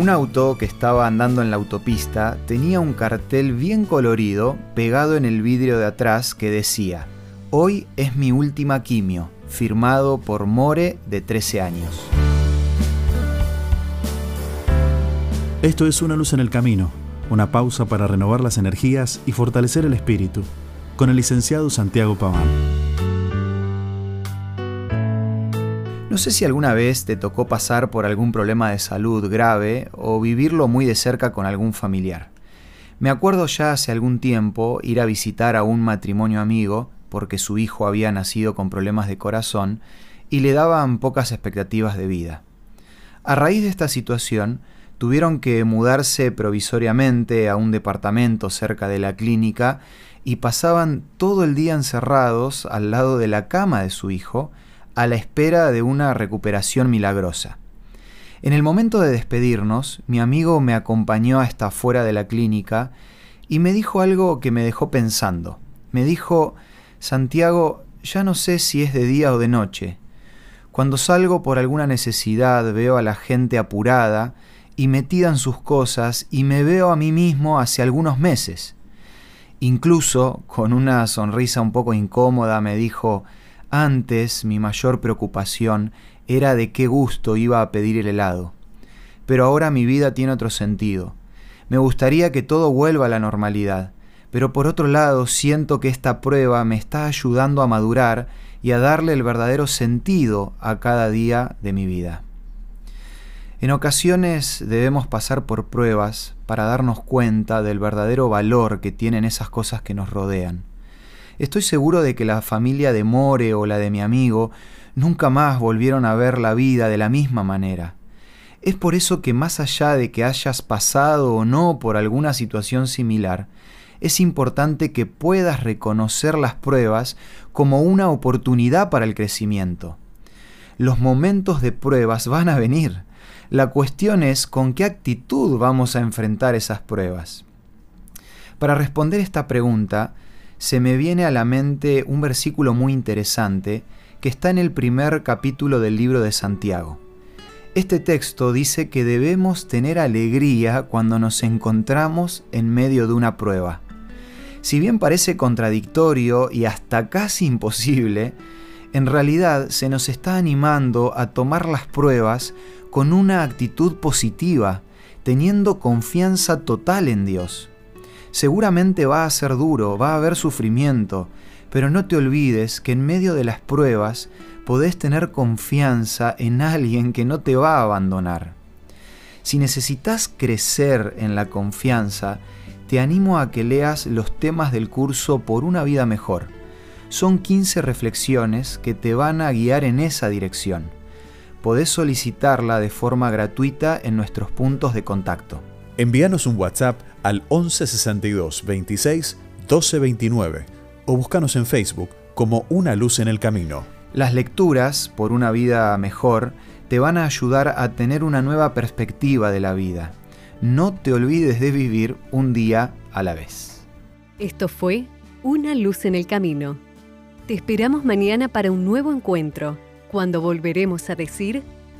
Un auto que estaba andando en la autopista tenía un cartel bien colorido pegado en el vidrio de atrás que decía, Hoy es mi última quimio, firmado por More de 13 años. Esto es Una luz en el camino, una pausa para renovar las energías y fortalecer el espíritu, con el licenciado Santiago Paván. No sé si alguna vez te tocó pasar por algún problema de salud grave o vivirlo muy de cerca con algún familiar. Me acuerdo ya hace algún tiempo ir a visitar a un matrimonio amigo porque su hijo había nacido con problemas de corazón y le daban pocas expectativas de vida. A raíz de esta situación, tuvieron que mudarse provisoriamente a un departamento cerca de la clínica y pasaban todo el día encerrados al lado de la cama de su hijo a la espera de una recuperación milagrosa. En el momento de despedirnos, mi amigo me acompañó hasta afuera de la clínica y me dijo algo que me dejó pensando. Me dijo, Santiago, ya no sé si es de día o de noche. Cuando salgo por alguna necesidad veo a la gente apurada y metida en sus cosas y me veo a mí mismo hace algunos meses. Incluso, con una sonrisa un poco incómoda, me dijo, antes mi mayor preocupación era de qué gusto iba a pedir el helado. Pero ahora mi vida tiene otro sentido. Me gustaría que todo vuelva a la normalidad pero por otro lado siento que esta prueba me está ayudando a madurar y a darle el verdadero sentido a cada día de mi vida. En ocasiones debemos pasar por pruebas para darnos cuenta del verdadero valor que tienen esas cosas que nos rodean. Estoy seguro de que la familia de More o la de mi amigo nunca más volvieron a ver la vida de la misma manera. Es por eso que más allá de que hayas pasado o no por alguna situación similar, es importante que puedas reconocer las pruebas como una oportunidad para el crecimiento. Los momentos de pruebas van a venir. La cuestión es con qué actitud vamos a enfrentar esas pruebas. Para responder esta pregunta, se me viene a la mente un versículo muy interesante que está en el primer capítulo del libro de Santiago. Este texto dice que debemos tener alegría cuando nos encontramos en medio de una prueba. Si bien parece contradictorio y hasta casi imposible, en realidad se nos está animando a tomar las pruebas con una actitud positiva, teniendo confianza total en Dios. Seguramente va a ser duro, va a haber sufrimiento, pero no te olvides que en medio de las pruebas podés tener confianza en alguien que no te va a abandonar. Si necesitas crecer en la confianza, te animo a que leas los temas del curso Por una vida mejor. Son 15 reflexiones que te van a guiar en esa dirección. Podés solicitarla de forma gratuita en nuestros puntos de contacto. Envíanos un WhatsApp al 1162 26 1229 o búscanos en Facebook como Una Luz en el Camino. Las lecturas, por una vida mejor, te van a ayudar a tener una nueva perspectiva de la vida no te olvides de vivir un día a la vez. Esto fue Una luz en el camino. Te esperamos mañana para un nuevo encuentro, cuando volveremos a decir...